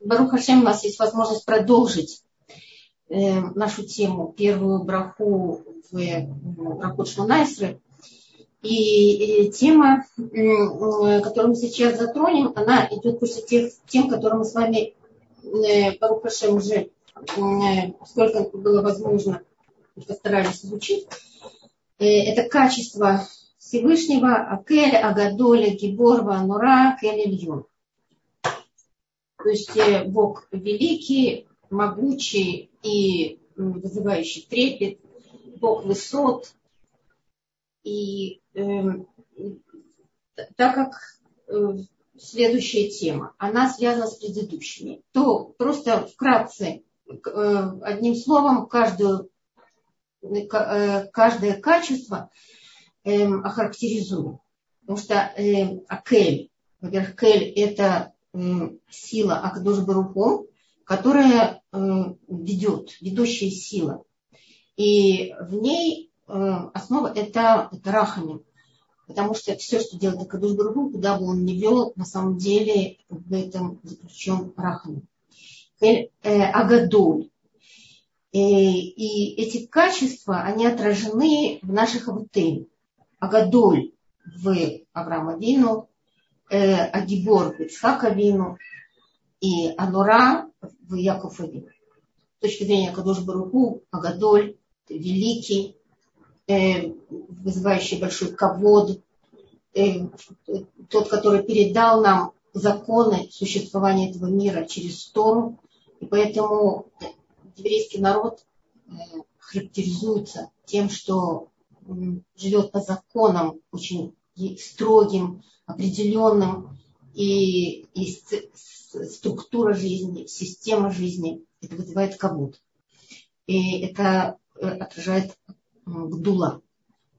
Барух Хашем, у нас есть возможность продолжить э, нашу тему, первую браху в э, браху. И, и тема, э, которую мы сейчас затронем, она идет после тех тем, которые мы с вами, э, Барух Хашем, уже э, сколько было возможно, постарались изучить. Э, это качество Всевышнего Акель, Агадоля, Гиборва, Нура, Кель Ильюн. То есть э, Бог великий, могучий и вызывающий трепет, Бог высот. И э, так как э, следующая тема, она связана с предыдущими, то просто вкратце, э, одним словом, каждую, э, каждое качество э, охарактеризуем. Потому что э, Акель, во-первых, Кель это сила Акадош Баруху, которая ведет, ведущая сила. И в ней основа это, это рахамин. Потому что все, что делает Акадош Баруху, куда бы он ни вел, на самом деле в этом заключен рахамин. Э, Агадоль. И эти качества, они отражены в наших авутейн. Агадоль в Авраама Вину, э, Агибор в Ицхака Вину и Анура в Яков Вину. С точки зрения Кадош Баруху, Агадоль, великий, э, вызывающий большой ковод, э, тот, который передал нам законы существования этого мира через Тору. И поэтому еврейский народ э, характеризуется тем, что живет по законам очень строгим, определенным, и, и структура жизни, система жизни, это вызывает кабут. И это э, отражает Гдула.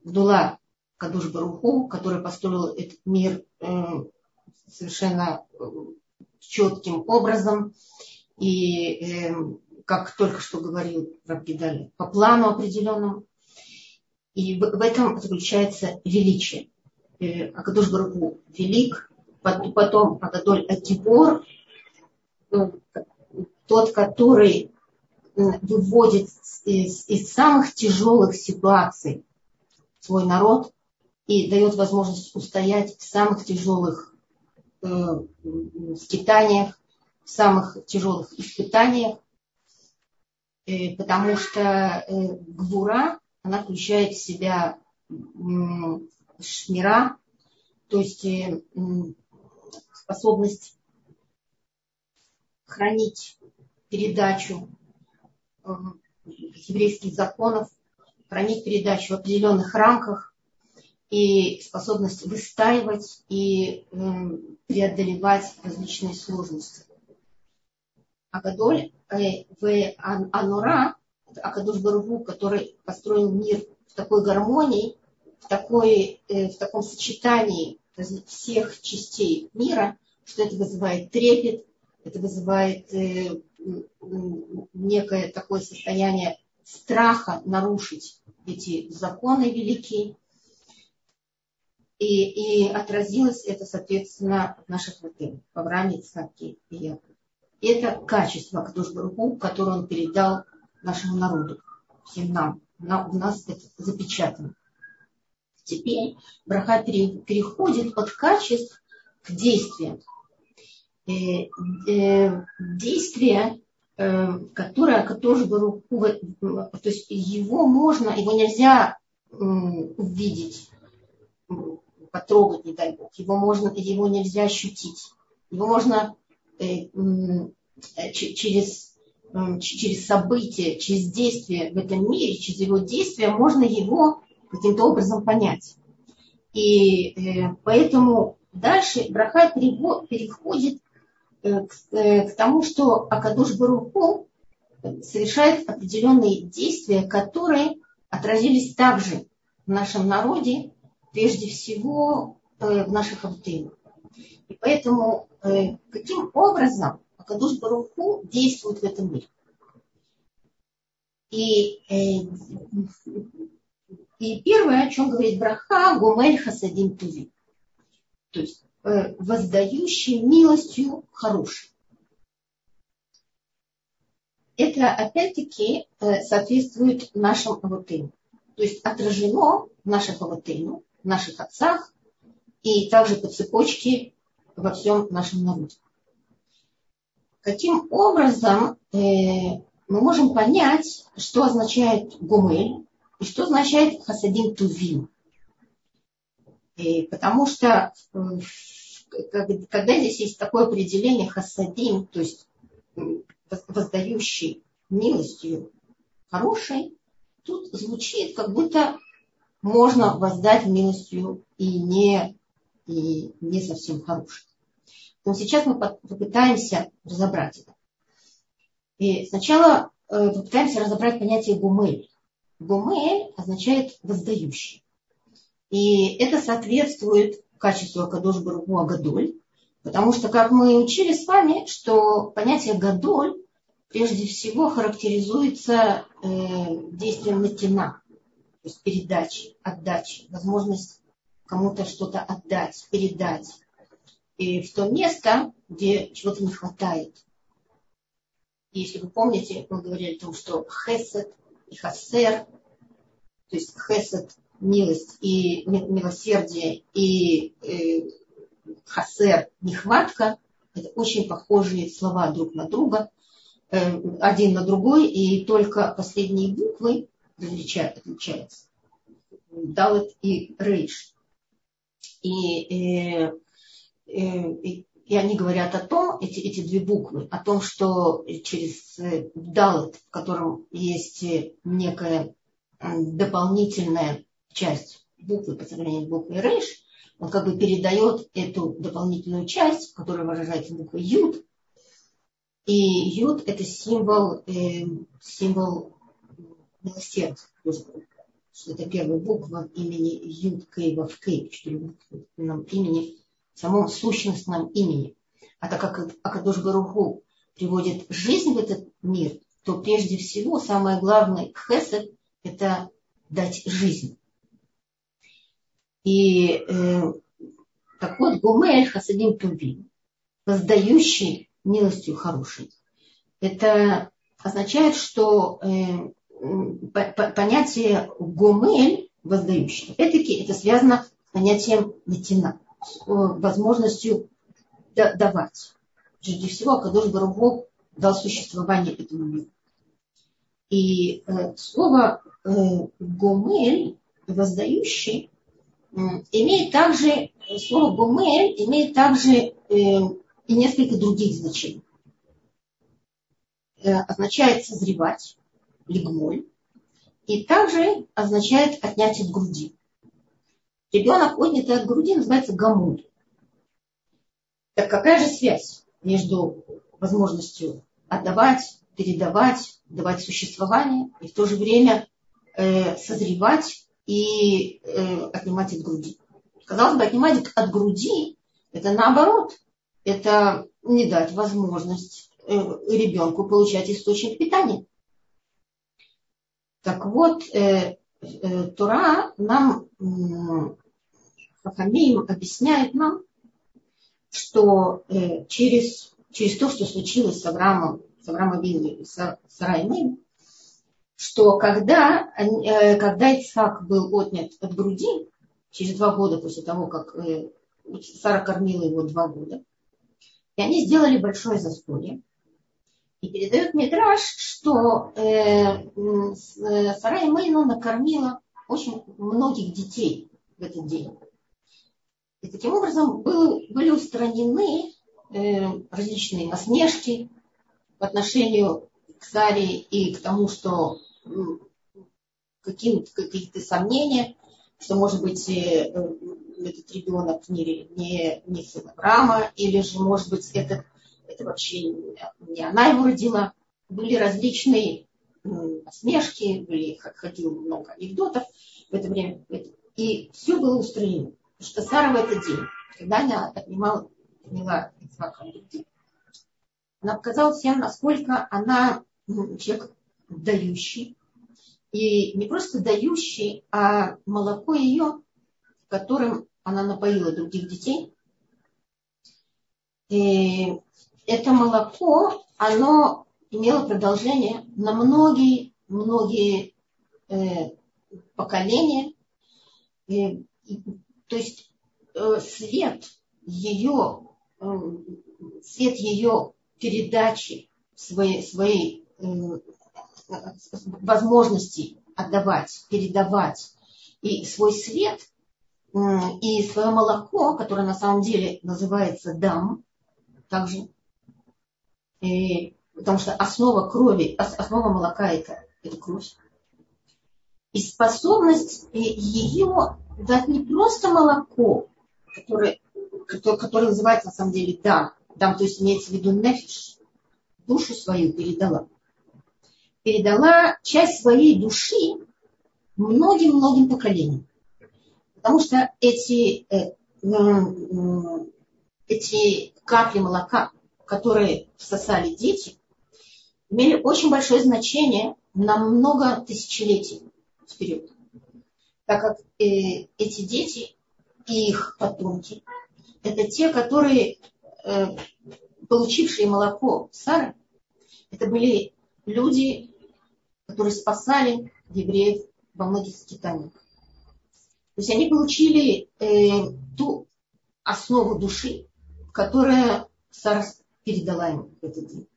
Гдула Кадуш Баруху, который построил этот мир э, совершенно э, четким образом. И, как только что говорил Рабгидаль, по плану определенному. И в этом заключается величие. Э, Акадуш Баруху велик, потом Акадоль Акибор, ну, тот, который выводит из, из самых тяжелых ситуаций свой народ и дает возможность устоять в самых тяжелых э, скитаниях, в самых тяжелых испытаниях, э, потому что э, Гвура она включает в себя шмира, то есть э, способность хранить передачу э, еврейских законов, хранить передачу в определенных рамках и способность выстаивать и э, преодолевать различные сложности. Агадоль в Анура Акадуш Баругу, который построил мир в такой гармонии, в, такой, э, в таком сочетании всех частей мира, что это вызывает трепет, это вызывает э, некое такое состояние страха нарушить эти законы великие. И, и отразилось это, соответственно, в наших ватых, в Аврааме, Ицхаке и Якове. Это качество Кадуш Баруху, которое он передал нашему народу, всем нам. У нас это запечатано. Теперь браха переходит от качеств к действиям. Э, э, действие, э, которое, которое то есть его можно, его нельзя увидеть, потрогать, не дай бог. Его, можно, его нельзя ощутить. Его можно через через события, через действия в этом мире, через его действия, можно его каким-то образом понять. И э, поэтому дальше браха переходит э, к, э, к тому, что Акадуш Баруху совершает определенные действия, которые отразились также в нашем народе, прежде всего в наших автынах. И поэтому каким образом Акадуш Баруху действует в этом мире. И, э, и первое, о чем говорит Браха, Гумель Хасадим Туви. То есть э, воздающий милостью хороший. это опять-таки э, соответствует нашим аватыну. То есть отражено в наших аватыну, в наших отцах и также по цепочке во всем нашем народе. Каким образом э, мы можем понять, что означает гумель и что означает хасадим тувим? И потому что э, когда здесь есть такое определение хасадим, то есть воздающий милостью хорошей, тут звучит, как будто можно воздать милостью и не, и не совсем хорошей. Но сейчас мы попытаемся разобрать это. И сначала э, попытаемся разобрать понятие гумель. Гумель означает воздающий. И это соответствует качеству Акадош Баругу Агадоль, потому что, как мы учили с вами, что понятие Гадоль прежде всего характеризуется э, действием натина, то есть передачи, отдачи, возможность кому-то что-то отдать, передать. И в то место, где чего-то не хватает. Если вы помните, мы говорили о том, что хесед и хасер, то есть хесед – милость и милосердие, и э, хасер – нехватка, это очень похожие слова друг на друга – Э, один на другой, и только последние буквы отличаются. Далет и Рейш. И, и, э, э, и, и они говорят о том, эти, эти две буквы, о том, что через Далет, в котором есть некая дополнительная часть буквы по сравнению с буквой Рейш, он как бы передает эту дополнительную часть, которая выражается буквой Юд, и Юд – это символ, э, символ милосердия. Что это первая буква имени Юд Кейва в Кей, четырехбуквенном имени, в самом сущностном имени. А так как Акадош Баруху приводит жизнь в этот мир, то прежде всего самое главное хесед – это дать жизнь. И э, так вот, Гумель Хасадим Тувим, воздающий милостью хорошей. Это означает, что э, понятие гомель, воздающий, опять-таки это связано с понятием натина, возможностью давать. Прежде всего, Кадош Баругу дал существование этому миру. И э, слово э, гомель, воздающий, э, имеет также, слово гомель имеет также э, и несколько других значений. Э, означает созревать, лигмоль, и также означает отнять от груди. Ребенок, отнятый от груди, называется гамуль. Так какая же связь между возможностью отдавать, передавать, давать существование и в то же время э, созревать и э, отнимать от груди? Казалось бы, отнимать от груди это наоборот это не дать возможность э, ребенку получать источник питания. Так вот, э, э, Тура нам, Хахамим объясняет нам, что через, через то, что случилось с Авраамом, с Авраамом и с Сараймим, что когда, когда Ицхак был отнят от груди, через два года после того, как Сара кормила его два года, и они сделали большое застолье. И передает Мидраш, что э, э, Сарай Мейну накормила очень многих детей в этот день. И таким образом был, были устранены э, различные насмешки в отношению к Саре и к тому, что какие-то сомнения, что, может быть, э, этот ребенок не, не, не Авраама, или же, может быть, это, это вообще не она его родила. Были различные насмешки, были, ходило много анекдотов в это время. И все было устранено. Что Сара в этот день, когда она отнимала, отняла Ицхака она показала всем, насколько она ну, человек дающий. И не просто дающий, а молоко ее, которым она напоила других детей. И это молоко, оно имела продолжение на многие, многие э, поколения. Э, то есть э, свет ее, э, свет ее передачи своей, своей э, возможности отдавать, передавать и свой свет, и свое молоко, которое на самом деле называется дам, также, и, потому что основа крови, основа молока это, это кровь. И способность ее дать не просто молоко, которое, которое, которое называется на самом деле дам, дам, то есть имеется в виду нефиш, душу свою передала. Передала часть своей души многим-многим поколениям. Потому что эти, э, э, эти капли молока, которые всосали дети, имели очень большое значение на много тысячелетий вперед. Так как э, эти дети и их потомки, это те, которые, э, получившие молоко Сары, это были люди, которые спасали евреев во многих скитаниях. То есть они получили э, ту основу души, которая Сара передала им в этот день.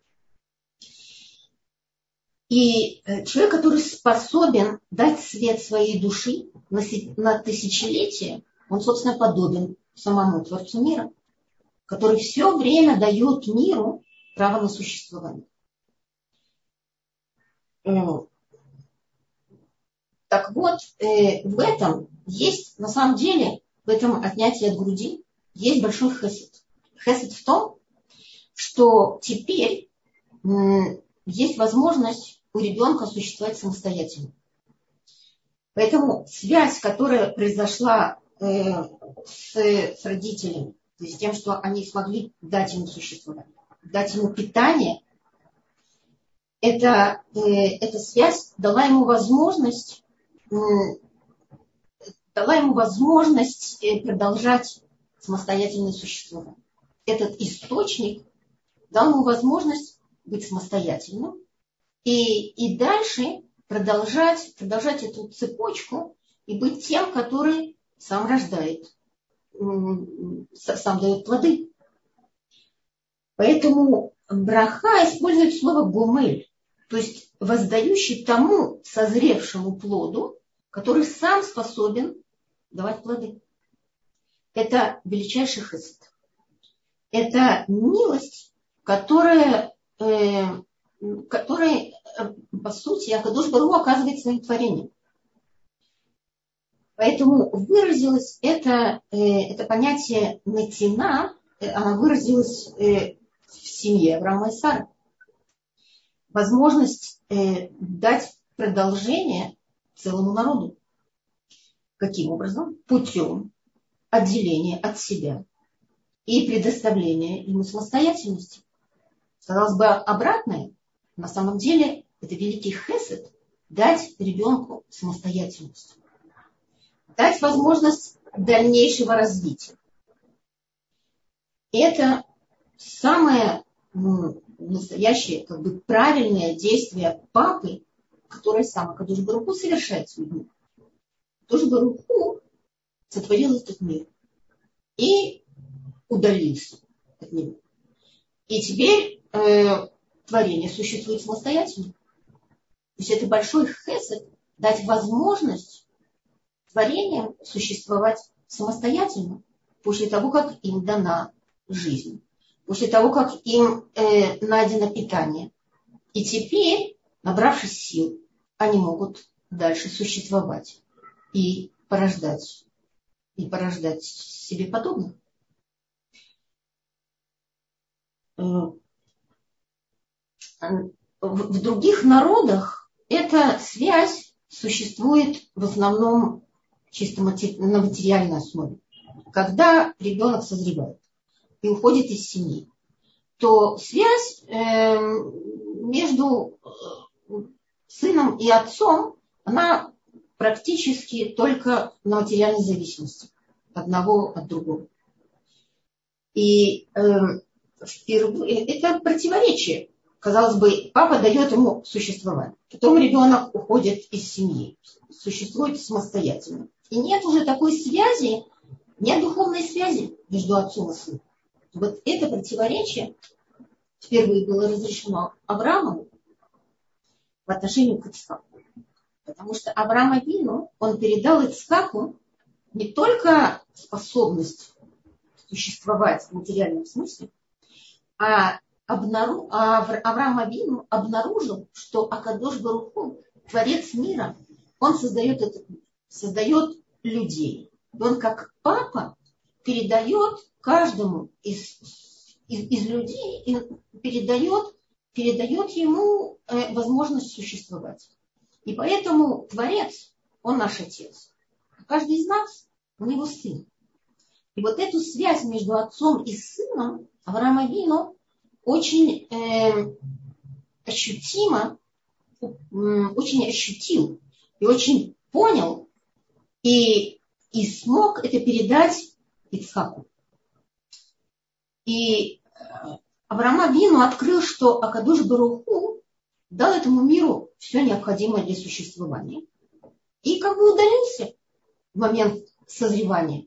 И э, человек, который способен дать свет своей души на, тысячелетие, он, собственно, подобен самому Творцу мира, который все время дает миру право на существование. Так вот, э, в этом есть, на самом деле, в этом отнятии от груди есть большой хесед. Хесед в том, что теперь есть возможность у ребенка существовать самостоятельно. Поэтому связь, которая произошла э, с, с родителями, то есть тем, что они смогли дать ему существовать, дать ему питание, эта, э, эта связь дала ему возможность дала ему возможность э, продолжать самостоятельное существование. Этот источник дал ему возможность быть самостоятельным и, и дальше продолжать, продолжать эту цепочку и быть тем, который сам рождает, сам дает плоды. Поэтому браха использует слово гумель, то есть воздающий тому созревшему плоду, который сам способен давать плоды. Это величайший хест. Это милость, которая, э, которая по сути, Акадош Бару оказывает своим творением. Поэтому выразилось это, э, это понятие натина, э, она выразилась э, в семье Авраама и Сары возможность дать продолжение целому народу. Каким образом? Путем отделения от себя и предоставления ему самостоятельности. Казалось бы, обратное. На самом деле это великий хесед дать ребенку самостоятельность. Дать возможность дальнейшего развития. Это самое настоящее, как бы правильное действие папы, которое сам Акадуш Баруху совершает с людьми. Акадуш Баруху сотворил этот мир и удалился от него. И теперь э, творение существует самостоятельно. То это большой хесед дать возможность творениям существовать самостоятельно после того, как им дана жизнь после того, как им э, найдено питание. И теперь, набравшись сил, они могут дальше существовать и порождать, и порождать себе подобных. Э, в других народах эта связь существует в основном чисто на материальной основе. Когда ребенок созревает и уходит из семьи, то связь э, между э, сыном и отцом, она практически только на материальной зависимости одного от другого. И э, впервые, это противоречие, казалось бы, папа дает ему существовать. Потом ребенок уходит из семьи, существует самостоятельно. И нет уже такой связи, нет духовной связи между отцом и сыном. Вот это противоречие впервые было разрешено Аврааму в отношении к Ицхаку. Потому что Авраам Авину, он передал Ицхаку не только способность существовать в материальном смысле, а, обнару, а Авраам Авину обнаружил, что Акадош Баруху, Творец мира, он создает этот создает людей. И он как папа передает каждому из, из, из людей, и передает, передает ему э, возможность существовать. И поэтому Творец, он наш Отец. А каждый из нас, у него сын. И вот эту связь между отцом и сыном Авраам Авину очень э, ощутимо, очень ощутил и очень понял и, и смог это передать Ицхаку. И э, Авраам Авину открыл, что Акадуш Баруху дал этому миру все необходимое для существования. И как бы удалился в момент созревания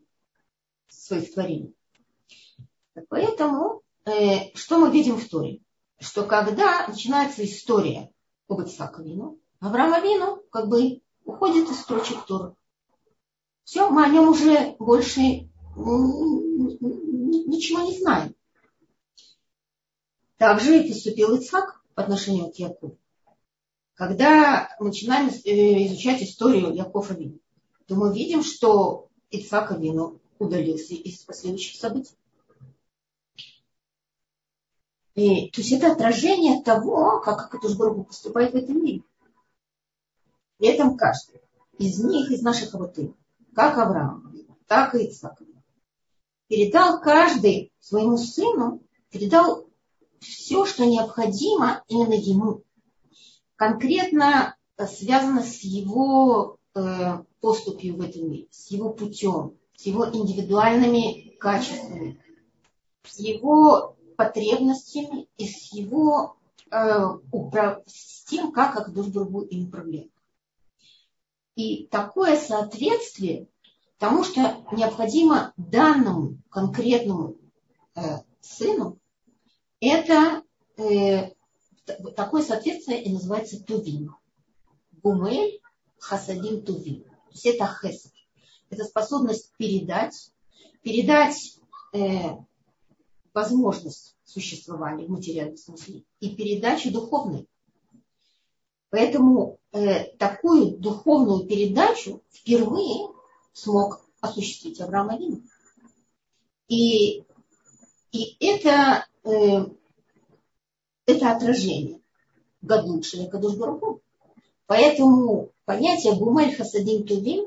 своих творений. Поэтому, э, что мы видим в Торе? Что когда начинается история об Ицхаковину, Авраам Авину как бы уходит из строчек Тора. Все, мы о нем уже больше ничего не знаем. Также и поступил Ицхак по отношению к Якову. Когда начинаем э, изучать историю Якова Вину, то мы видим, что Ицхак Авину удалился из последующих событий. И, то есть это отражение того, как Акадушбургу поступает в этом мире. При этом каждый из них, из наших аватыров, как Авраам, так и Ицхак, передал каждый своему сыну, передал все, что необходимо именно ему. Конкретно связано с его э, поступью в этом мире, с его путем, с его индивидуальными качествами, с его потребностями и с его э, с тем, как Акдушбургу им управляет. И такое соответствие тому, что необходимо данному конкретному э, сыну, это э, такое соответствие и называется тувим. Гумель хасадим тувим. То есть это хесед. Это способность передать, передать э, возможность существования в материальном смысле и передачу духовной. Поэтому э, такую духовную передачу впервые смог осуществить Авраам Авину. И, и это, э, это отражение Гадлукшина Кадуш Баруху. Поэтому понятие Гумель Хасадим Тувим,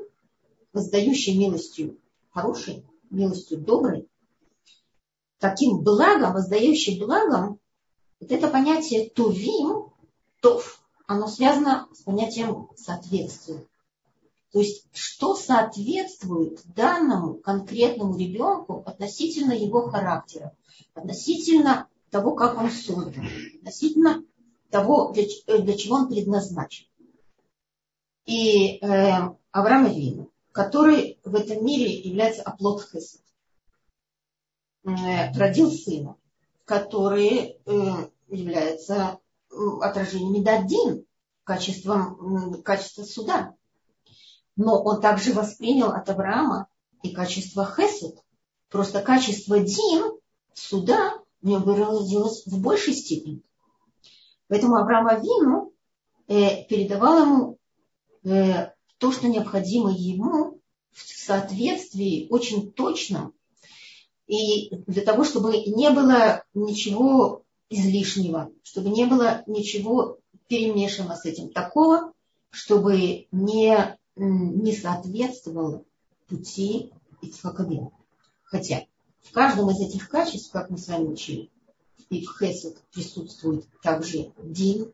воздающий милостью хорошей, милостью доброй, таким благом, воздающий благом, вот это понятие Тувим, Тов, оно связано с понятием соответствия. То есть, что соответствует данному конкретному ребенку относительно его характера, относительно того, как он создан, относительно того, для, для чего он предназначен. И э, Авраам Авину, который в этом мире является оплот Хесед, э, родил сына, который э, является отражением Медадин, качеством, качеством суда но он также воспринял от Авраама и качество Хесед. Просто качество Дин, суда, в нем выразилось в большей степени. Поэтому Авраам Авину э, передавал ему э, то, что необходимо ему в соответствии очень точном. И для того, чтобы не было ничего излишнего, чтобы не было ничего перемешанного с этим такого, чтобы не не соответствовало пути Ицхаковину. Хотя в каждом из этих качеств, как мы с вами учили, и в Хесед присутствует также Дин,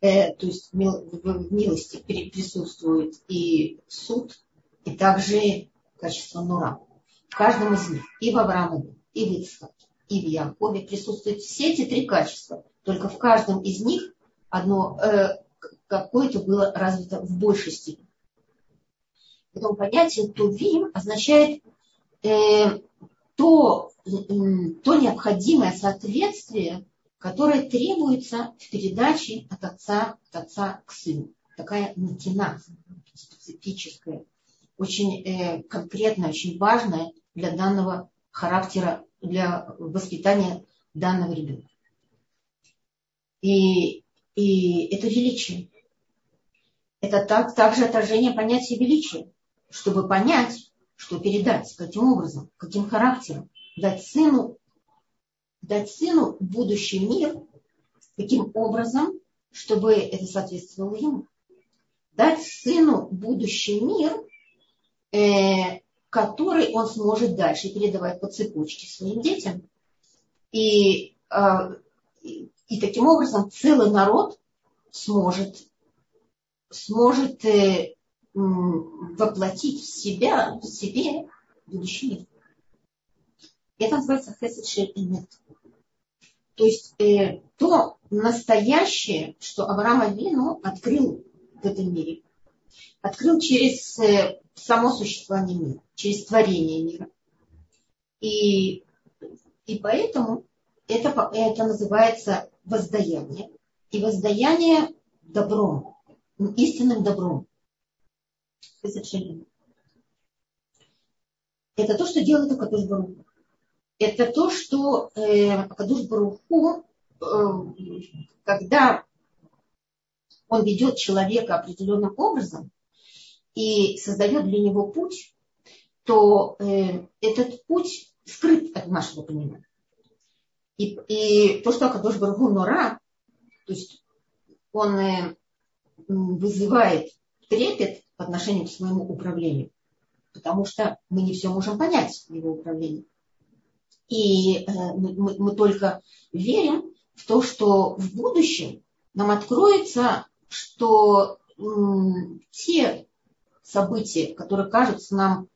э, то есть в милости присутствует и суд, и также качество Нура. В каждом из них, и в Авраамове, и в Ицхаке, и в Якове присутствуют все эти три качества. только в каждом из них одно э, какое-то было развито в большей степени. Потом понятие тувим означает э, то, э, то необходимое соответствие, которое требуется в передаче от отца, от отца к сыну. Такая натина специфическая, очень э, конкретная, очень важная для данного характера, для воспитания данного ребенка. И, и это величие. Это так, также отражение понятия величия чтобы понять, что передать, каким образом, каким характером, дать сыну, дать сыну будущий мир, каким образом, чтобы это соответствовало ему. Дать сыну будущий мир, э, который он сможет дальше передавать по цепочке своим детям. И, э, и таким образом целый народ сможет, сможет э, воплотить в себя, в себе будущий мир. Это называется хесед шель То есть э, то настоящее, что Авраам Авину открыл в этом мире. Открыл через э, само существование мира, через творение мира. И, и поэтому это, это называется воздаяние. И воздаяние добром, истинным добром. Это то, что делает Акадуш Баруху. Это то, что э, Акадуш Баруху, э, когда он ведет человека определенным образом и создает для него путь, то э, этот путь скрыт от нашего понимания. И, и то, что Акадош Баргу Нора, то есть он э, вызывает трепет по отношению к своему управлению. Потому что мы не все можем понять его управлении. И э, мы, мы только верим в то, что в будущем нам откроется, что те события, которые кажутся нам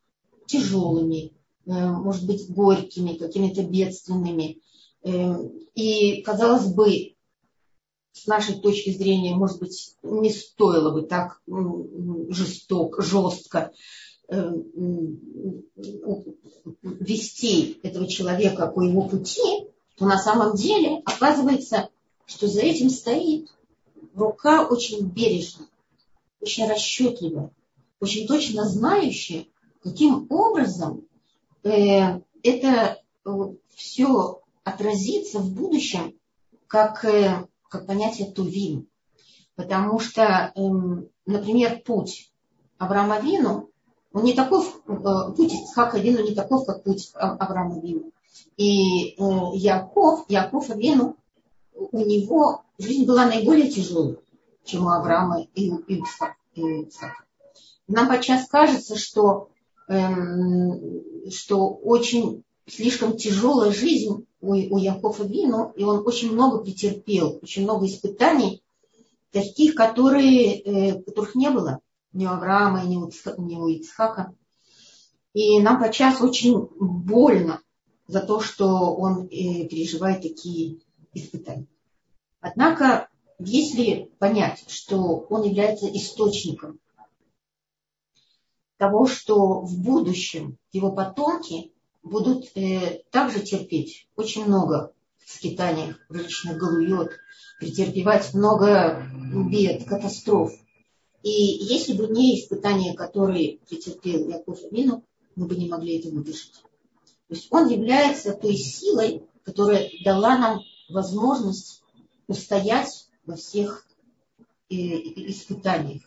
тяжелыми, э, может быть, горькими, какими-то бедственными, э, и, казалось бы, с нашей точки зрения, может быть, не стоило бы так жестоко, жестко э, вести этого человека по его пути, то на самом деле оказывается, что за этим стоит рука очень бережная, очень расчетливая, очень точно знающая, каким образом э, это э, все отразится в будущем, как как понятие тувим. Потому что, эм, например, путь Авраама Вину, он не таков, э, путь Исхака Вину не таков, как путь Авраама Вину. И э, Яков, Яков Вину, у него жизнь была наиболее тяжелой, чем у Авраама и у Исхака. Нам подчас кажется, что, эм, что очень слишком тяжелая жизнь у, у Якова Вину, и он очень много претерпел, очень много испытаний, таких, которые, э, которых не было ни у Авраама, ни у, ни у Ицхака. И нам подчас очень больно за то, что он э, переживает такие испытания. Однако, если понять, что он является источником того, что в будущем его потомки будут э, также терпеть очень много скитаний, различных галует, претерпевать много бед, катастроф. И если бы не испытания, которые претерпел Яков Амину, мы бы не могли это выдержать. То есть он является той силой, которая дала нам возможность устоять во всех э, испытаниях.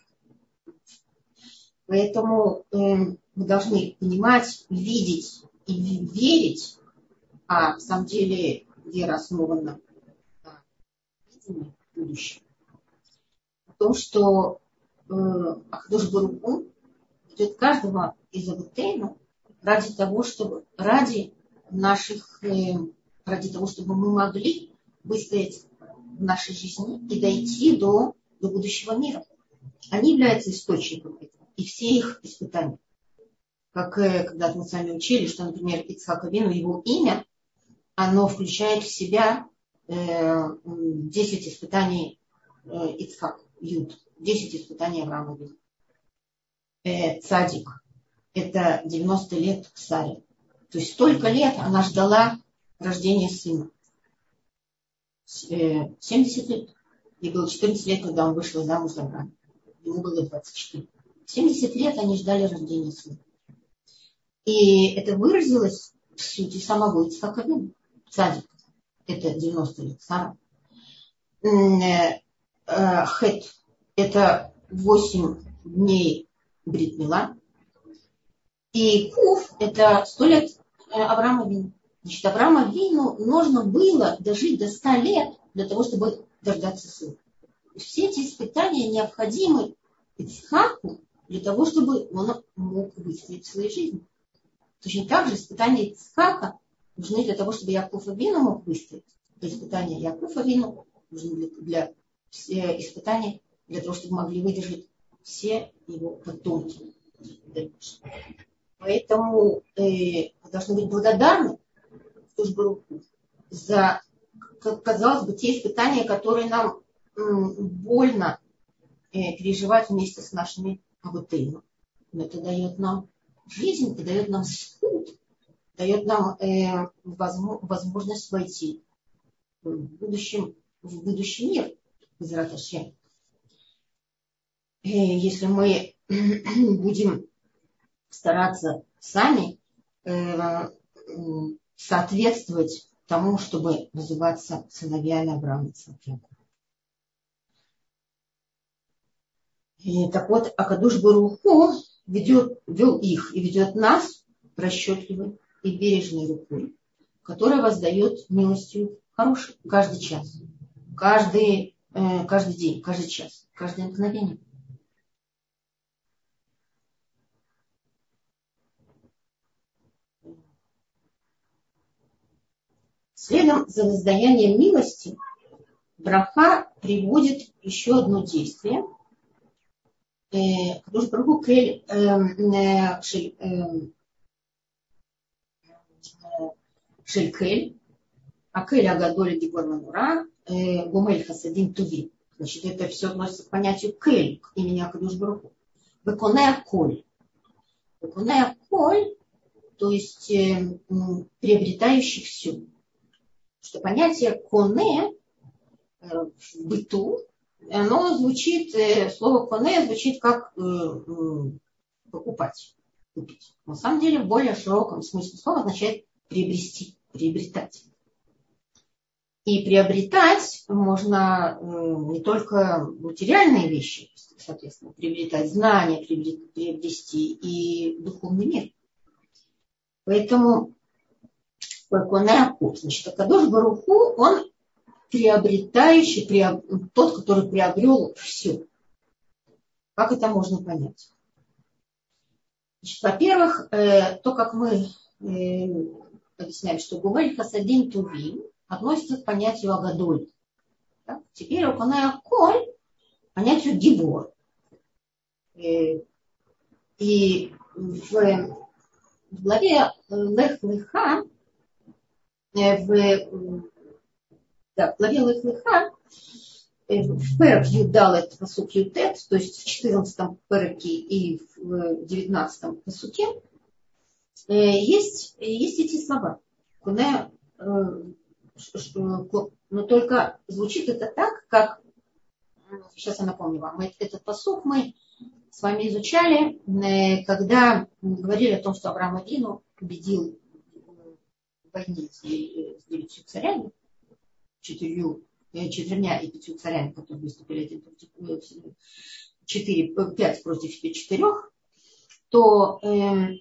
Поэтому э, мы должны понимать, видеть и верить, а в самом деле вера основана на видении будущего, о том, что э, Ахдуш Баругу ведет каждого из Абутейну ради того, чтобы ради наших, э, ради того, чтобы мы могли выстоять в нашей жизни и дойти до, до будущего мира. Они являются источником этого и все их испытания как э, когда-то мы с вами учили, что, например, Ицхак Авину, его имя, оно включает в себя 10 испытаний Ицхак, Юд, 10 испытаний Авраама Вину. Цадик, это 90 лет Саре. То есть столько лет она ждала рождения сына. 70 лет. Ей было 14 лет, когда он вышел замуж за Авраама. Ему было 24. 70 лет они ждали рождения сына. И это выразилось в сути самого Ицхака Вина. Цадик. Это 90 лет. Сара. Э, э, Хет. Это 8 дней Бритмила. И Куф – это 100 лет э, Авраама Вину. Значит, Авраама Вину нужно было дожить до 100 лет для того, чтобы дождаться сына. Все эти испытания необходимы Ицхаку для того, чтобы он мог выстроить в своей жизни. Точно так же испытания Ицхака нужны для того, чтобы Яков Авину мог выстроить. Испытания Яков Авину нужны для, для э, испытаний для того, чтобы могли выдержать все его потомки. Поэтому э, мы должны быть благодарны за, казалось бы, те испытания, которые нам больно э, переживать вместе с нашими авутейми. Но это дает нам жизнь, это дает нам скут, дает нам э, возможность войти в будущем, в будущий мир из Раташем. Э, если мы будем стараться сами э, соответствовать тому, чтобы называться сыновьями Авраама Ицхака. И, так вот, Акадуш Баруху ведет, вел их и ведет нас расчетливой и бережной рукой, которая воздает милостью хорошей каждый час, каждый, э, каждый день, каждый час, каждое мгновение. Следом за воздаянием милости браха приводит еще одно действие. Кадуш Браху кель шель а кель агадоль гибор манура, гумель хасадин туви. Значит, это все относится к понятию кель, к имени Акадуш Браху. Веконея коль. Веконея коль, то есть э, приобретающий все что понятие коне э, в быту, оно звучит, э, слово коне звучит как э, покупать, купить. На самом деле в более широком смысле слова означает приобрести, приобретать. И приобретать можно не только материальные вещи, соответственно, приобретать знания, приобрести и духовный мир. Поэтому Конеакут. Значит, Акадош Баруху, он приобретающий, приоб... тот, который приобрел все. Как это можно понять? Во-первых, э, то, как мы э, объясняем, что Гумель Хасадин Туви относится к понятию Агадоль. Так? Теперь Оконая Коль понятию Гибор. Э, и в, в главе Лех Леха Э, в, да, в главе Лехлиха, э, в Перек Юдалет Пасук Ютет, то есть в 14-м Переке и в 19-м Пасуке, э, есть, есть эти слова. Куне, но только звучит это так, как сейчас я напомню вам, этот посук мы с вами изучали, когда говорили о том, что Авраам Авину победил войне с, с девятью царями, четырью, э, четырьмя и пятью царями, которые выступили один против, э, четыре, э, пять против четырех, то, э,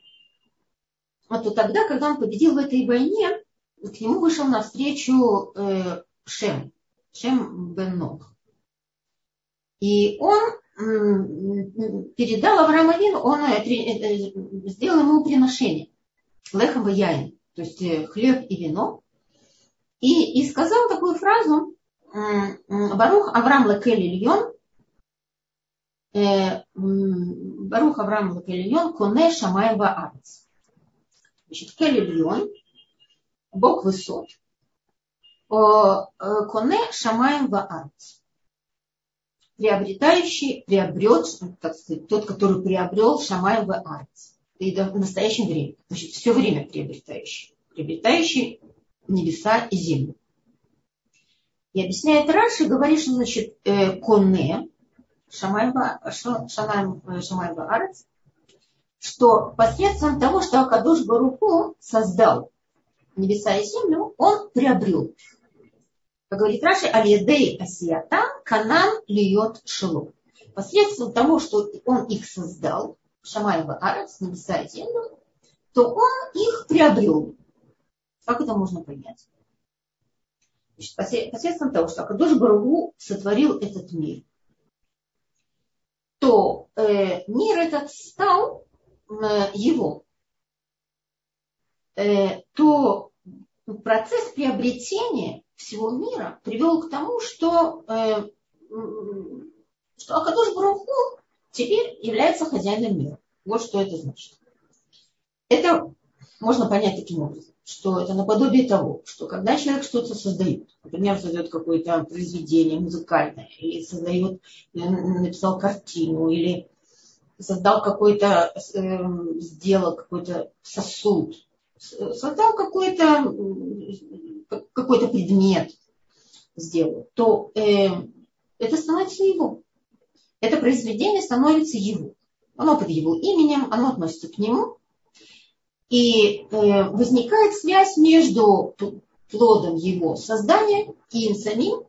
вот то тогда, когда он победил в этой войне, к нему вышел навстречу э, Шем, Шем бен Ног. И он передал Аврааму Вину, он сделал ему приношение. Лехом яин то есть хлеб и вино, и, и сказал такую фразу, Барух Авраам Ильон, э, Барух Авраам Ильон, Коне Шамай Баарец. Значит, Кель Бог высот, коне шамаем ваарц. Приобретающий, приобрет, так сказать, тот, который приобрел шамаем ваарц. И в настоящем времени. Значит, все время приобретающий. Приобретающий небеса и землю. И объясняет Раши, говорит, что значит э, коне, шамайба, шамайба, шамайба арец, что посредством того, что Акадуш Баруху создал небеса и землю, он приобрел. Как говорит Раши, Алиедей Асията, Канан льет шело. Посредством того, что он их создал, Шамаева Арец, небеса и землю, то он их приобрел. Как это можно понять? Значит, посредством того, что Акадош Барагу сотворил этот мир, то э, мир этот стал э, его, э, то процесс приобретения всего мира привел к тому, что, э, что Акадош Баруху теперь является хозяином мира. Вот что это значит. Это можно понять таким образом, что это наподобие того, что когда человек что-то создает, например, создает какое-то произведение музыкальное, или создает, написал картину, или создал какой-то, э, сделал какой-то сосуд, создал какой-то какой предмет, сделал, то э, это становится его. Это произведение становится его. Оно под его именем, оно относится к нему, и э, возникает связь между плодом его создания и им самим,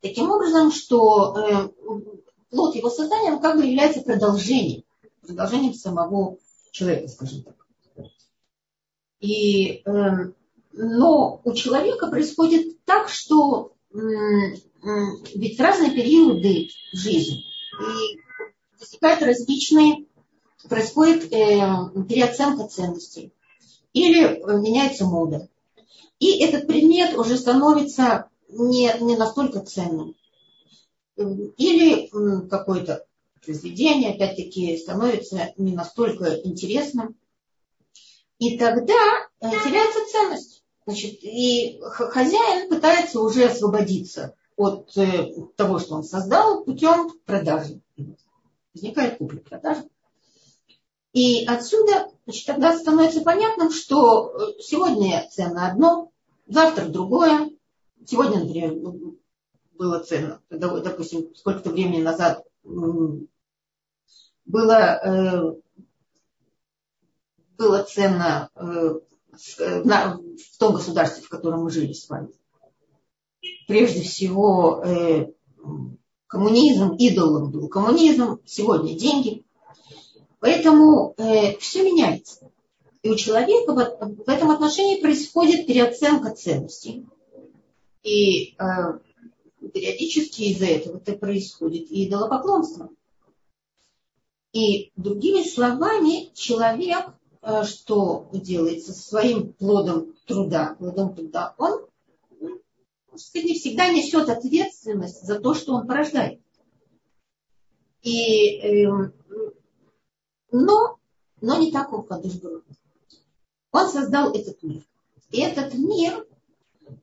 таким образом, что э, плод его создания он как бы является продолжением, продолжением самого человека, скажем так. И, э, но у человека происходит так, что э, ведь разные периоды жизни, и возникают различные происходит э, переоценка ценностей или э, меняется мода. И этот предмет уже становится не, не настолько ценным. Или какое-то произведение, опять-таки, становится не настолько интересным. И тогда э, теряется ценность. Значит, и хозяин пытается уже освободиться от того, что он создал, путем продажи. Возникает купля-продажа. И отсюда значит, тогда становится понятным, что э, сегодня цена одно, завтра другое. Сегодня, например, было ценно, допустим, сколько-то времени назад было, э, было ценно э, в том государстве, в котором мы жили с вами. Прежде всего, коммунизм, идолом был коммунизм, сегодня деньги. Поэтому э, все меняется. И у человека в, в этом отношении происходит переоценка ценностей. И э, периодически из-за этого это происходит и идолопоклонство. И другими словами, человек, э, что делает со своим плодом труда, плодом труда, он сказать, не всегда несет ответственность за то, что он порождает. И э, но, но не так он Кадыш Он создал этот мир. И этот мир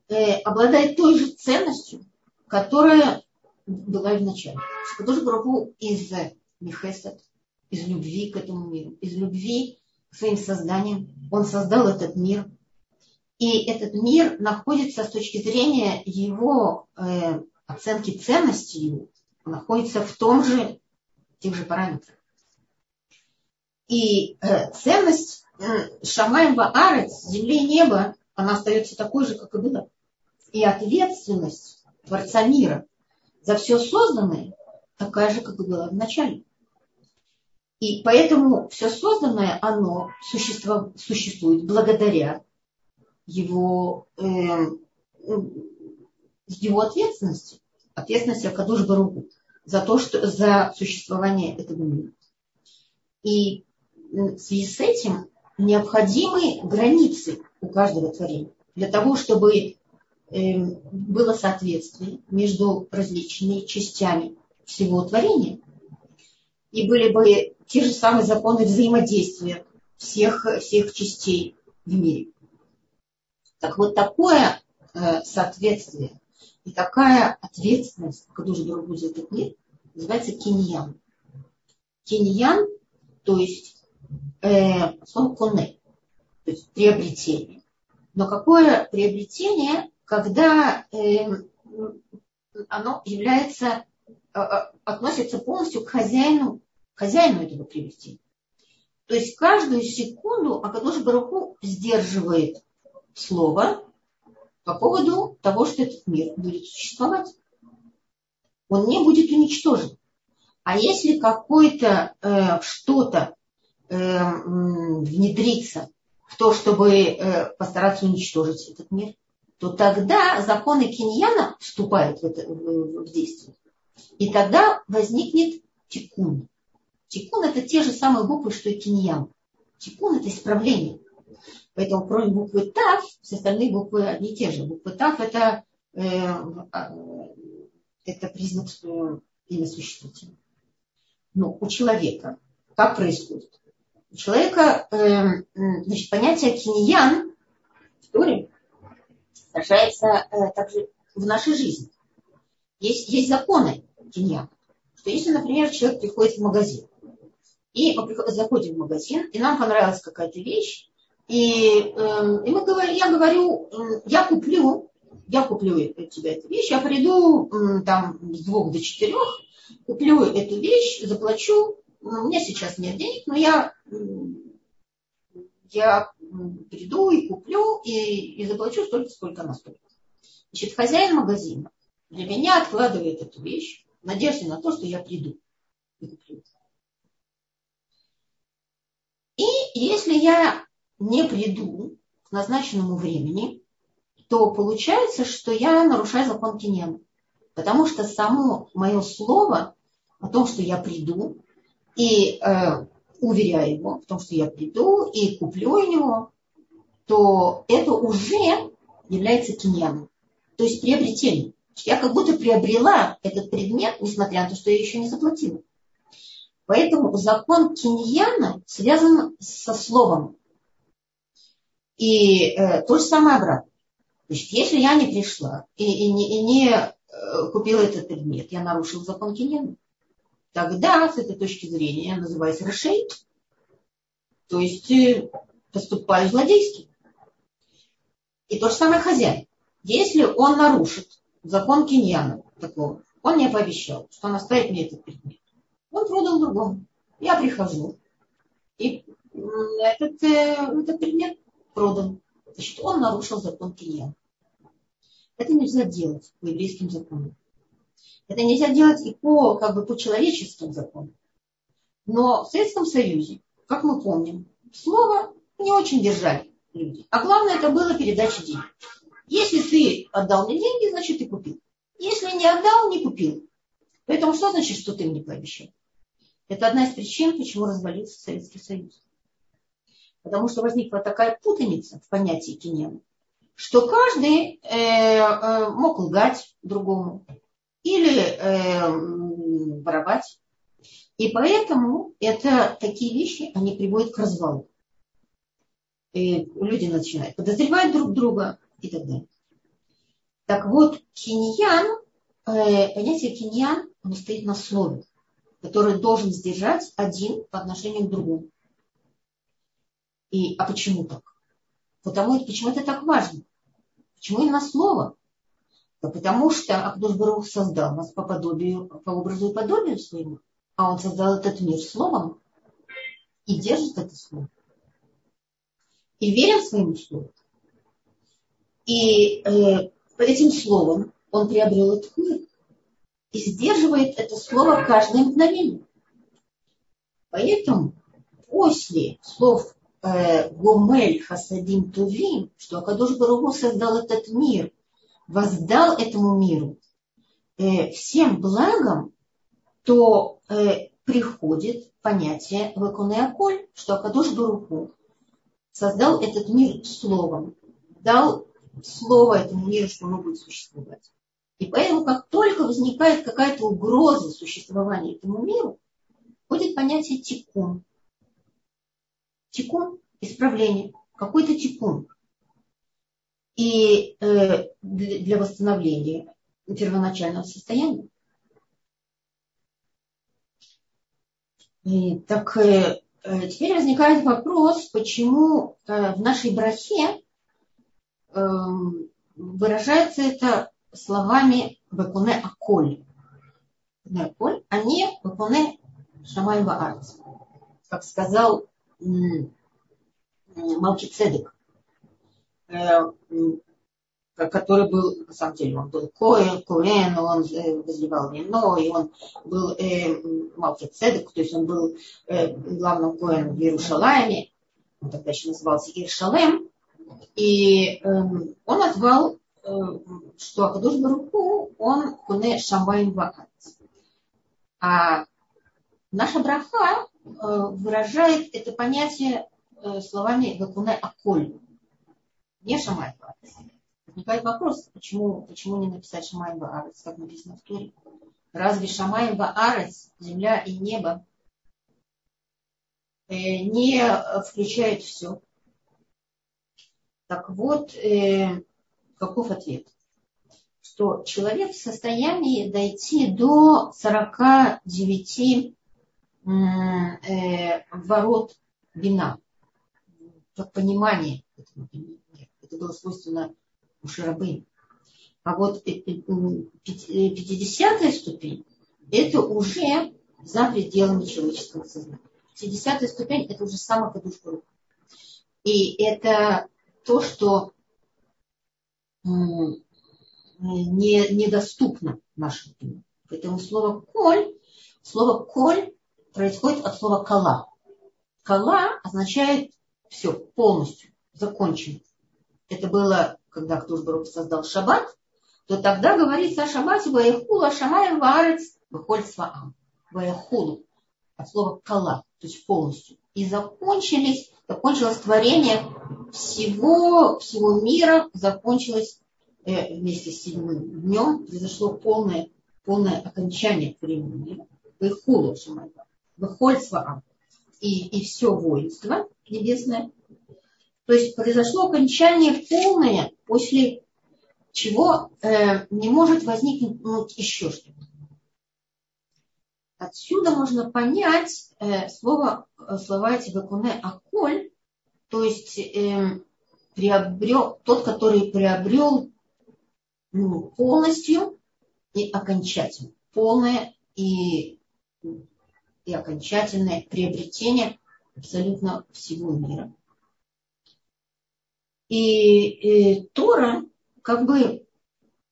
э, обладает той же ценностью, которая была и в начале. Кадыш из Михесет, из любви к этому миру, из любви к своим созданиям. Он создал этот мир. И этот мир находится с точки зрения его э, оценки ценности его, находится в том же, тех же параметрах. И э, ценность э, Шамаем Баарец, земли и неба, она остается такой же, как и была. И ответственность Творца мира за все созданное такая же, как и была в начале. И поэтому все созданное, оно существует благодаря его, э, его ответственности, ответственности Акадуш Баругу за то, что за существование этого мира. И в связи с этим необходимы границы у каждого творения для того, чтобы эм, было соответствие между различными частями всего творения и были бы те же самые законы взаимодействия всех, всех частей в мире. Так вот такое э, соответствие и такая ответственность, которую за этот мир, называется киньян. Киньян, то есть э, слово коне, то есть приобретение. Но какое приобретение, когда э, оно является, э, относится полностью к хозяину, хозяину этого приобретения. То есть каждую секунду Акадош Бараху сдерживает слово по поводу того, что этот мир будет существовать. Он не будет уничтожен. А если какое-то э, что-то э, внедрится в то, чтобы э, постараться уничтожить этот мир, то тогда законы киньяна вступают в, это, в, действие. И тогда возникнет тикун. Тикун это те же самые буквы, что и киньян. Тикун это исправление. Поэтому кроме буквы ТАФ, все остальные буквы одни и те же. Буква ТАФ это, э, это признак э, имя существительного. Но у человека как происходит? У человека э, значит, понятие киньян в Торе отражается э, также в нашей жизни. Есть, есть законы киньян. Что если, например, человек приходит в магазин, и мы заходим в магазин, и нам понравилась какая-то вещь, и, э, и мы говорим, я говорю, я куплю, я куплю тебе эту вещь, я приду там с двух до четырех, куплю эту вещь, заплачу, у меня сейчас нет денег, но я, я приду и куплю и, и заплачу столько, сколько она стоит. Значит, хозяин магазина для меня откладывает эту вещь в надежде на то, что я приду и куплю. И если я не приду к назначенному времени, то получается, что я нарушаю закон Киньяна. Потому что само мое слово о том, что я приду, и э, уверяю его в том, что я приду и куплю у него, то это уже является киньяном. То есть приобретением. Я как будто приобрела этот предмет, несмотря на то, что я еще не заплатила. Поэтому закон киньяна связан со словом. И э, то же самое обратно. Значит, если я не пришла и, и, не, и не э, купила этот предмет, я нарушил закон киньяна. Тогда, с этой точки зрения, я называюсь решей, то есть э, поступаю злодейски. И то же самое хозяин. Если он нарушит закон киньяна такого, он мне пообещал, что он оставит мне этот предмет. Он продал другому. Я прихожу, и этот, э, этот предмет продан. Значит, он нарушил закон Киньяна. Это нельзя делать по еврейским законам. Это нельзя делать и по, как бы, по человеческим законам. Но в Советском Союзе, как мы помним, слово не очень держали люди. А главное, это было передача денег. Если ты отдал мне деньги, значит, ты купил. Если не отдал, не купил. Поэтому что значит, что ты мне пообещал? Это одна из причин, почему развалился Советский Союз. Потому что возникла такая путаница в понятии кинема, что каждый э, э, мог лгать другому или э, воровать. И поэтому это такие вещи, они приводят к развалу. И люди начинают подозревать друг друга и так далее. Так вот, киньян, э, понятие киньян, оно стоит на слове, который должен сдержать один по отношению к другому. И, а почему так? Потому, почему это так важно? Почему именно слово? Потому что Абдуш Барух создал нас по подобию, по образу и подобию своему, а он создал этот мир словом и держит это слово. И верен своему слову. И э, этим словом он приобрел этот мир. И сдерживает это слово каждое мгновение. Поэтому после слов Э, Гомель Хасадим Тувим, что Акадош Баругу создал этот мир, воздал этому миру э, всем благом, то э, приходит понятие Вакунеаколь, что Акадош Баругу создал этот мир словом, дал слово этому миру, что оно будет существовать. И поэтому, как только возникает какая-то угроза существования этому миру, будет понятие тикун. Тикун – исправление, какой-то тикун. И э, для восстановления первоначального состояния. И, так э, э, теперь возникает вопрос, почему в нашей брахе выражается это словами Бакуне Аколь. Аколь, а не Бакуне Шамай Баарц. Как сказал Малкицедек, который был, на самом деле, он был Коэн, Коэн, он э, возливал вино, и он был э, Малкицедек, то есть он был э, главным Коэном в Иерушалайме, он тогда еще назывался Иерушалем, и э, он назвал, э, что Акадуш Баруку, он Куне Шамбайм Вахат. А наша браха э, выражает это понятие Э, словами Гакуне Аколь, не Шамай Баарец. Возникает вопрос, почему, почему не написать Шамай Баарец, как написано в Туре. Разве Шамай Баарец, земля и небо, э, не включает все? Так вот, э, каков ответ? Что человек в состоянии дойти до 49 ворот вина понимание этого Это было свойственно у Шарабы. А вот 50 э, ступень – это уже за пределами человеческого сознания. 50 ступень – это уже самокадушка рук. И это то, что не, недоступно нашему уму. Поэтому слово «коль», слово «коль» происходит от слова «кала». «Кала» означает все, полностью, закончено. Это было, когда Ктушбарух создал шаббат, то тогда говорится о шаббате Ваяхула Шамаем Ваарец Бахоль Сваам. Ваяхулу от слова кала, то есть полностью. И закончились, закончилось творение всего, всего мира, закончилось э, вместе с седьмым днем, произошло полное, полное окончание времени. Ваяхулу Шамаем Бахоль Сваам. И, и все воинство, небесное. То есть произошло окончание полное, после чего э, не может возникнуть еще что-то. Отсюда можно понять э, слово, слова эти вакуне аколь, то есть э, приобрел, тот, который приобрел ну, полностью и окончательно. Полное и, и окончательное приобретение абсолютно всего мира. И, и Тора, как бы,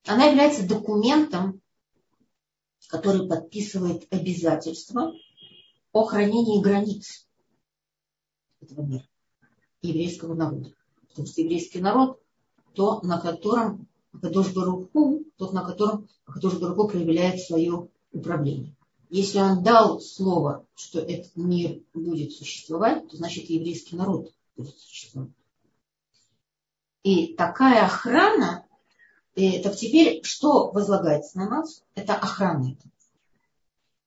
она является документом, который подписывает обязательства о хранении границ этого мира, еврейского народа. Потому что еврейский народ, то, на котором Кадош тот, на котором Кадош Баруху проявляет свое управление. Если он дал слово, что этот мир будет существовать, то значит еврейский народ будет существовать. И такая охрана, и, так теперь что возлагается на нас? Это охрана.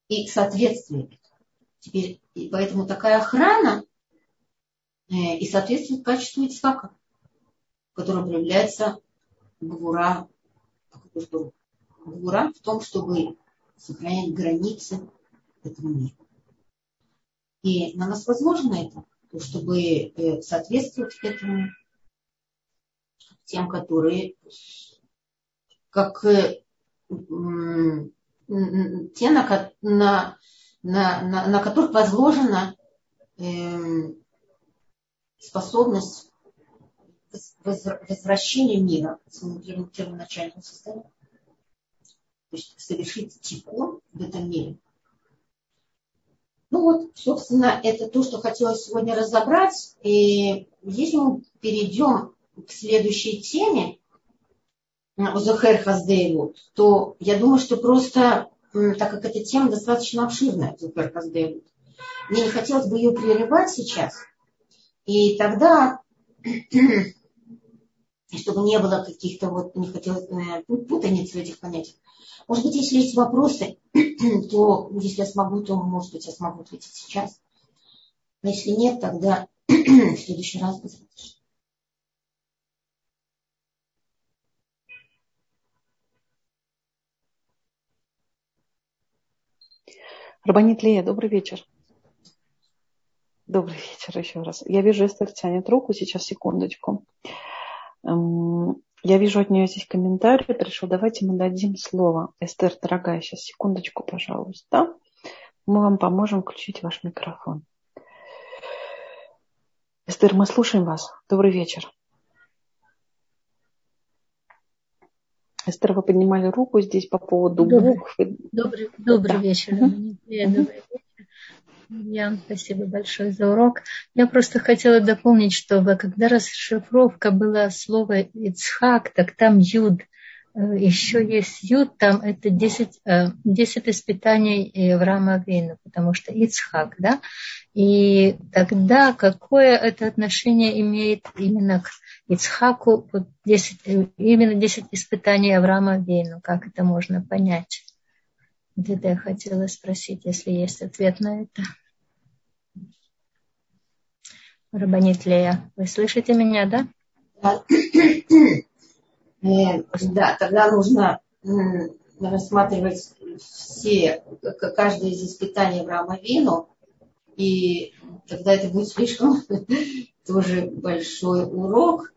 И соответствие. Теперь, и поэтому такая охрана э, и соответствует качеству Ицхака, в котором проявляется гвура, гвура в том, чтобы сохранять границы этого мира. И на нас возможно это, чтобы э, соответствовать этому тем, которые как э, те, на, на, на, на которых возложена э, способность возвращения мира к своему первоначальному состоянию то есть совершить тикун в этом мире. Ну вот, собственно, это то, что хотелось сегодня разобрать. И если мы перейдем к следующей теме, Озахер Хаздейвуд, то я думаю, что просто, так как эта тема достаточно обширная, Озахер Хаздейвуд, мне не хотелось бы ее прерывать сейчас. И тогда чтобы не было каких-то вот, не хотелось э, путаниц в этих понятиях. Может быть, если есть вопросы, то если я смогу, то, может быть, я смогу ответить сейчас. А если нет, тогда в следующий раз. Рабанит Лея, добрый вечер. Добрый вечер еще раз. Я вижу, Эстер тянет руку. Сейчас, секундочку. Эм, я вижу от нее здесь комментарий. Пришел. Давайте мы дадим слово. Эстер, дорогая, сейчас, секундочку, пожалуйста. Мы вам поможем включить ваш микрофон. Эстер, мы слушаем вас. Добрый вечер. Эстер, вы поднимали руку здесь по поводу добрый, букв. Добрый, добрый да. вечер. Угу. Добрый вечер. Ян, спасибо большое за урок. Я просто хотела дополнить, чтобы когда расшифровка была слова Ицхак, так там Юд – еще есть Юд, там это 10, 10 э, испытаний Авраама Вейна, потому что Ицхак, да, и тогда какое это отношение имеет именно к Ицхаку, 10, э, именно 10 испытаний Авраама Вейну, как это можно понять? Вот это я хотела спросить, если есть ответ на это. Рабанит Лея, вы слышите меня, да? Э, да, тогда нужно рассматривать все, каждое из испытаний Авраама Вину, и тогда это будет слишком тоже большой урок,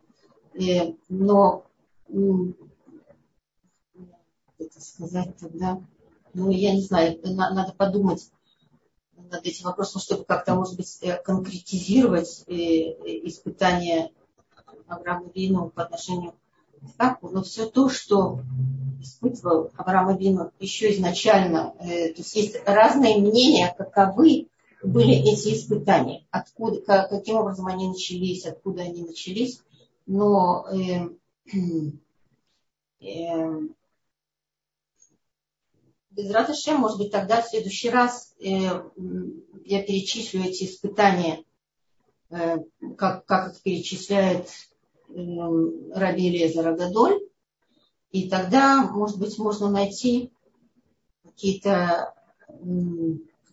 э, но это сказать тогда, ну, я не знаю, надо подумать над этим вопросом, чтобы как-то, может быть, э, конкретизировать испытания Авраама Вину по отношению так, но все то, что испытывал Авраам Авину еще изначально, э, то есть есть разные мнения, каковы были эти испытания, откуда, как, каким образом они начались, откуда они начались, но э, э, без радости, может быть, тогда в следующий раз э, я перечислю эти испытания, э, как, как их перечисляет Раби Лезера Гадоль, и тогда, может быть, можно найти какие-то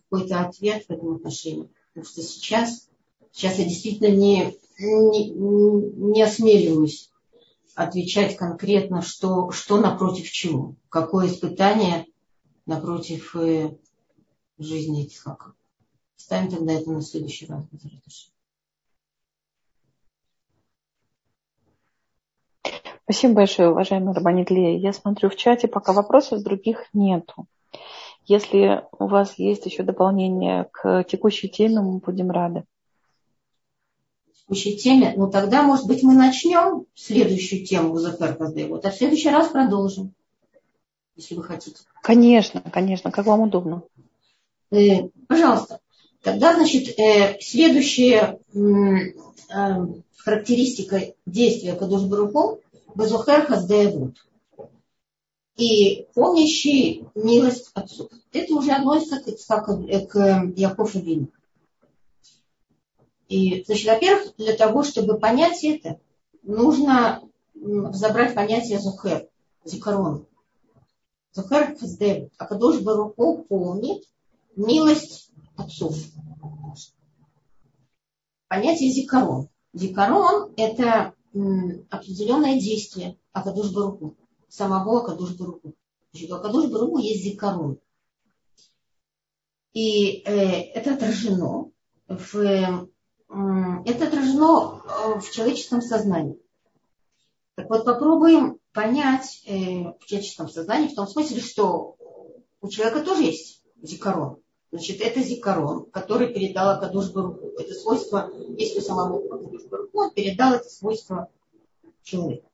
какой-то ответ в этом отношении. Потому что сейчас, сейчас я действительно не, не, не осмеливаюсь отвечать конкретно, что, что напротив чему, какое испытание напротив э, жизни Ицхака. Ставим тогда это на следующий раз. Спасибо большое, уважаемый Рабанит Лея. Я смотрю в чате, пока вопросов других нету. Если у вас есть еще дополнение к текущей теме, мы будем рады. Текущей теме, ну тогда, может быть, мы начнем следующую тему Зафер Вот, а в следующий раз продолжим, если вы хотите. Конечно, конечно, как вам удобно. Э, пожалуйста. Тогда, значит, э, следующая э, характеристика действия Кадуш Баруху Безухер Хаздеевут. И помнящий милость отцов. Это уже относится к, к, к Якову Вину. И, значит, во-первых, для того, чтобы понять это, нужно забрать понятие Зухер, Зикарон. Зухер Хаздеевут. А Кадош Баруху помнит милость отцов. Понятие Зикарон. Зикарон – это определенное действие Акадуш Баруку, самого Акадуш Баруку. Значит, у Акадуш Баруку есть зикарон. И э, это отражено в, это отражено э, в человеческом сознании. Так вот, попробуем понять э, в человеческом сознании в том смысле, что у человека тоже есть зикарон. Значит, это зикарон, который передал Акадуш Баруху. Это свойство есть у самого Акадуш Баруху, он передал это свойство человеку.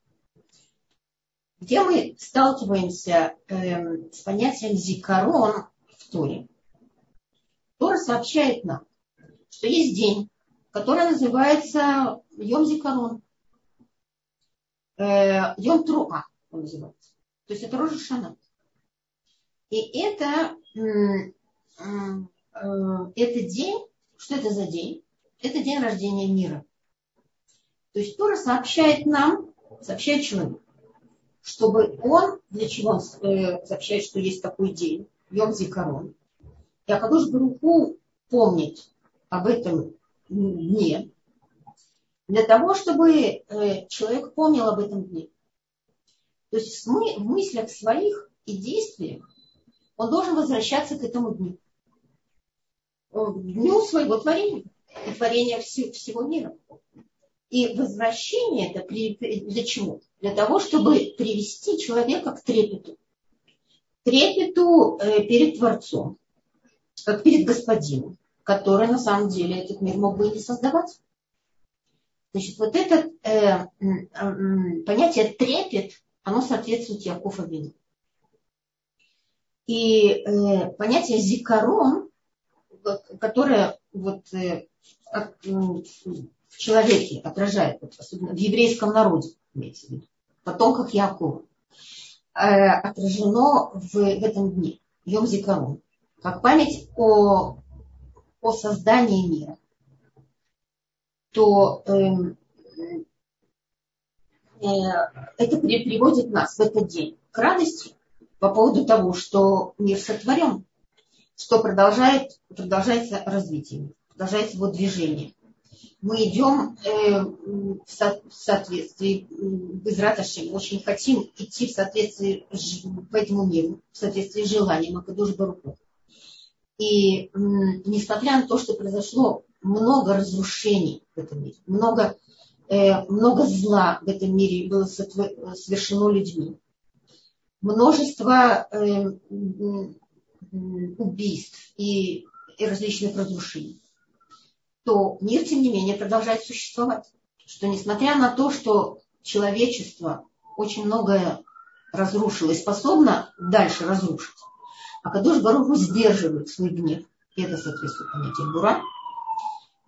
Где мы сталкиваемся э, с понятием зикарон в Торе? Тора сообщает нам, что есть день, который называется Йом Зикарон. Э, Йом Труа он называется. То есть это Рожа Шана. И это это день, что это за день? Это день рождения мира. То есть Тора сообщает нам, сообщает человеку, чтобы он, для чего он э, сообщает, что есть такой день, Йом Зикарон, и Акадош Баруху помнить об этом дне, для того, чтобы э, человек помнил об этом дне. То есть в мыслях своих и действиях он должен возвращаться к этому дню. Дню своего творения, и творения всего мира. И возвращение это для чего? Для того, чтобы привести человека к трепету. Трепету э, перед Творцом, как перед Господином, который на самом деле этот мир мог бы и не создавать. Значит, вот это э, э, понятие трепет, оно соответствует Яков Авину. И э, понятие зикарон, которое вот, э, в человеке отражает, особенно в еврейском народе, имеется в виду, потомках Якова, э, отражено в, в этом дне, Йом Зикарон, как память о, о создании мира то э, э, это приводит нас в этот день к радости по поводу того, что мир сотворен, что продолжает, продолжается развитие, продолжается его движение. Мы идем э, в, со, в соответствии, без раташем, очень хотим идти в соответствии по этому миру, в соответствии с желанием Акадуш Баруху. И несмотря на то, что произошло много разрушений в этом мире, много, э, много зла в этом мире было совершено людьми, множество э, убийств и, и различных разрушений, то мир, тем не менее, продолжает существовать. Что несмотря на то, что человечество очень многое разрушило и способно дальше разрушить, а Кадуш Баруху сдерживает свой гнев. И это соответствует понятию Бура,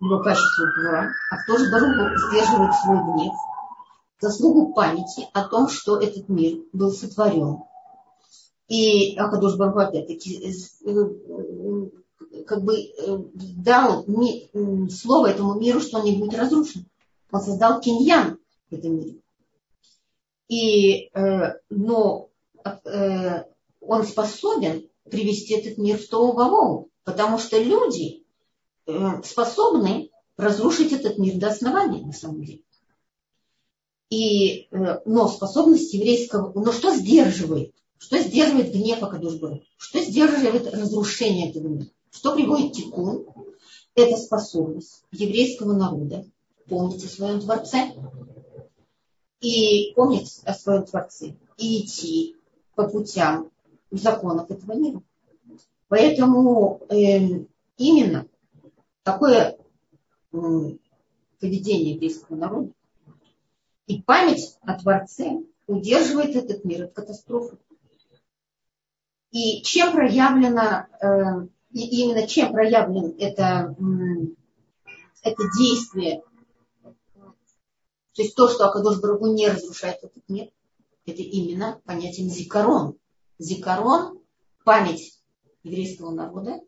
его качеству Бура. А же Баруху сдерживает свой гнев? Заслугу памяти о том, что этот мир был сотворен. И Акадуш Баруху опять-таки э, э, как бы э, дал слово этому миру, что он не будет разрушен. Он создал киньян в этом мире. И, но он способен привести этот мир в Тоу потому что люди способны разрушить этот мир до основания, на самом деле. И, но способность еврейского... Но что сдерживает? Что сдерживает гнев Акадушбару? Что сдерживает разрушение этого мира? Что приводит тикун? Это способность еврейского народа помнить о своем Творце и помнить о своем Творце и идти по путям законов этого мира. Поэтому э, именно такое э, поведение еврейского народа и память о Творце удерживает этот мир от катастрофы. И чем проявлено, э, и именно чем проявлен это, это действие, то есть то, что Акадош Барагу не разрушает этот мир, это именно понятием зикарон. Зикарон – память еврейского народа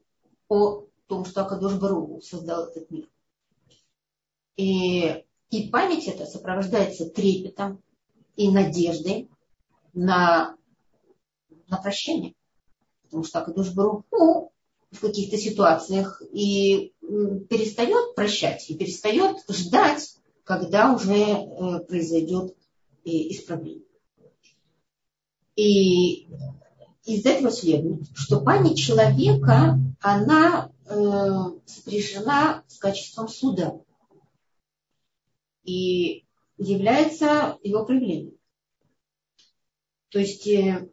о том, что Акадош Бару создал этот мир. И, и память эта сопровождается трепетом и надеждой на, на прощение. Потому что Акадош Бару ну, в каких-то ситуациях и перестает прощать, и перестает ждать, когда уже э, произойдет э, исправление. И из этого следует, что память человека, она э, сопряжена с качеством суда и является его проявлением. То есть, э,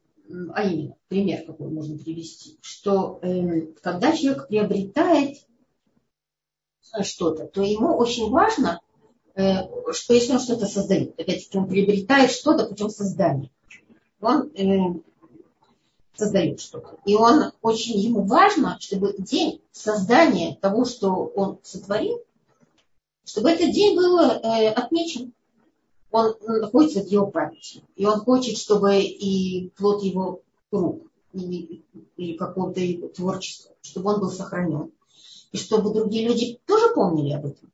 а именно, пример какой можно привести, что э, когда человек приобретает что-то, то ему очень важно, э, что если он что-то создает, опять-таки он приобретает что-то путем создания, он э, создает что-то. И он очень ему важно, чтобы день создания того, что он сотворил, чтобы этот день был э, отмечен. Он находится в его памяти. И он хочет, чтобы и плод его рук, или, или какого-то его творчества, чтобы он был сохранен. И чтобы другие люди тоже помнили об этом.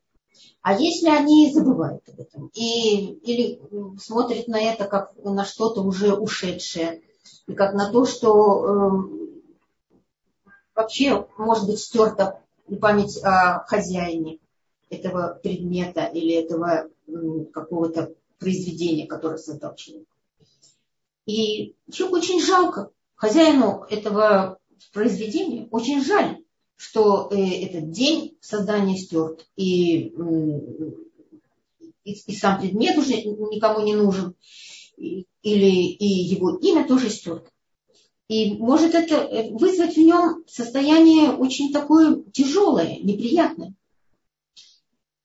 А если они забывают об этом и, или смотрят на это как на что-то уже ушедшее, и как на то, что э, вообще может быть стерта память о хозяине этого предмета или этого какого-то произведения, которое создал человек. И человеку очень жалко, хозяину этого произведения очень жаль, что э, этот день создания стерт, и, и, и сам предмет уже никому не нужен, или и его имя тоже стерто. И может это э, вызвать в нем состояние очень такое тяжелое, неприятное.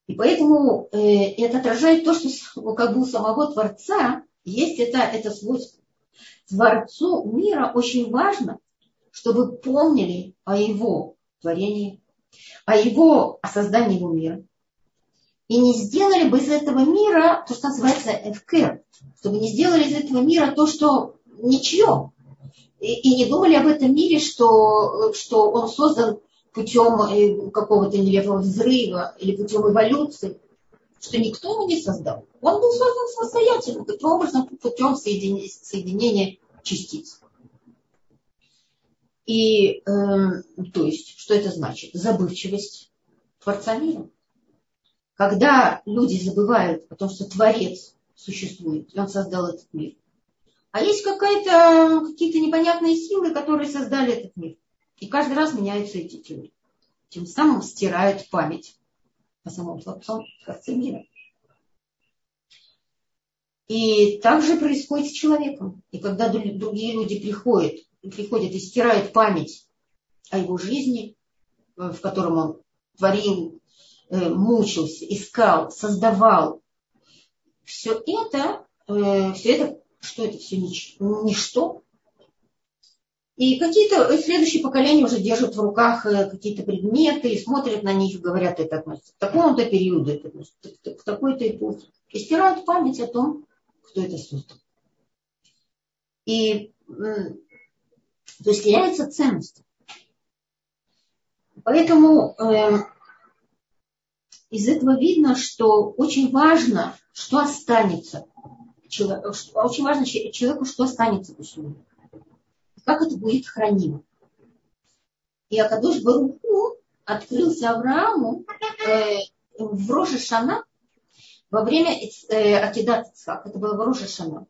И поэтому э, это отражает то, что как бы у самого Творца есть это, это свойство. Творцу мира очень важно, чтобы помнили о его творении, о его о создании его мира. И не сделали бы из этого мира то, что называется эвкер, чтобы не сделали из этого мира то, что ничье. И, и не думали об этом мире, что, что он создан путем э, какого-то нелепого взрыва или путем эволюции, что никто его не создал. Он был создан самостоятельно, таким образом путем соединения, соединения частиц. И, э, то есть, что это значит? Забывчивость Творца мира. Когда люди забывают о том, что Творец существует, и он создал этот мир, а есть какая-то, какие-то непонятные силы, которые создали этот мир. И каждый раз меняются эти теории. Тем самым стирают память о самом Творце мира. И так же происходит с человеком. И когда другие люди приходят, приходят и стирают память о его жизни, э, в котором он творил, э, мучился, искал, создавал, все это, э, все это, что это все ничто. И какие-то следующие поколения уже держат в руках какие-то предметы и смотрят на них и говорят, это относится к такому-то периоду, это относится к такой-то эпохе. И стирают память о том, кто это создал. И то есть теряется ценность. Поэтому э, из этого видно, что очень важно, что останется. Очень важно человеку, что останется после него. Как это будет хранимо. И Акадош Баруху открылся Аврааму э, в Роже Шана во время э, Акидат. Это было в Роже Шана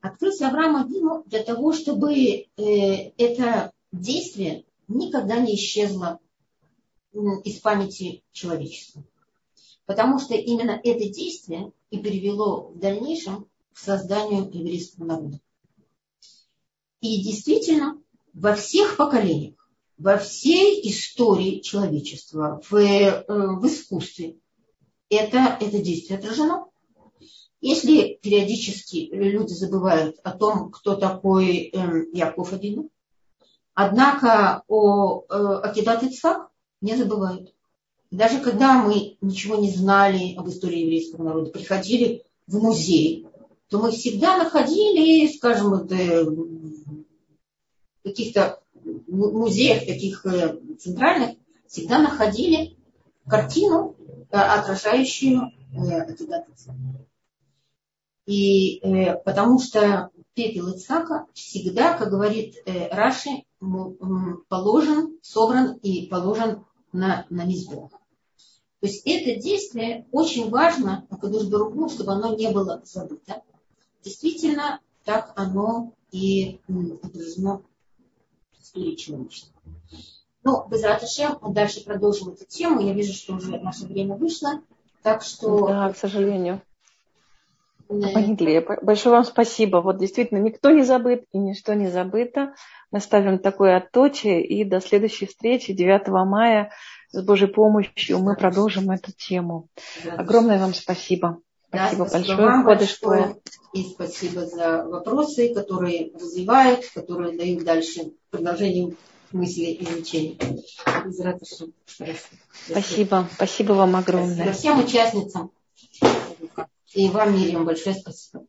открылся Авраам Авину для того, чтобы э, это действие никогда не исчезло из памяти человечества. Потому что именно это действие и привело в дальнейшем к созданию еврейского народа. И действительно, во всех поколениях, во всей истории человечества, в, э, в искусстве, это, это действие отражено. Если периодически люди забывают о том, кто такой э, Яков Авину, однако о э, Ицхак не забывают. Даже когда мы ничего не знали об истории еврейского народа, приходили в музей, то мы всегда находили, скажем, в каких-то музеях таких э, центральных, всегда находили картину, э, отражающую Акидат Ицхак. И э, потому что пепел Ицхака всегда, как говорит э, Раши, положен, собран и положен на, на мизбох. То есть это действие очень важно, Акадуш Баруху, чтобы оно не было забыто. Действительно, так оно и отражено истории человечества. Ну, без Раташем, мы дальше продолжим эту тему. Я вижу, что уже наше время вышло. Так что... Да, к сожалению. Погибли. Большое вам спасибо. Вот действительно, никто не забыт и ничто не забыто. Мы ставим такое отточие. И до следующей встречи 9 мая с Божьей помощью мы продолжим эту тему. Огромное вам спасибо. Спасибо, да, спасибо большое. Вам большое. И спасибо за вопросы, которые развивают, которые дают дальше продолжение мысли и изучения. Спасибо. Спасибо вам огромное. Спасибо всем участницам. И вам, Мириам, большое спасибо.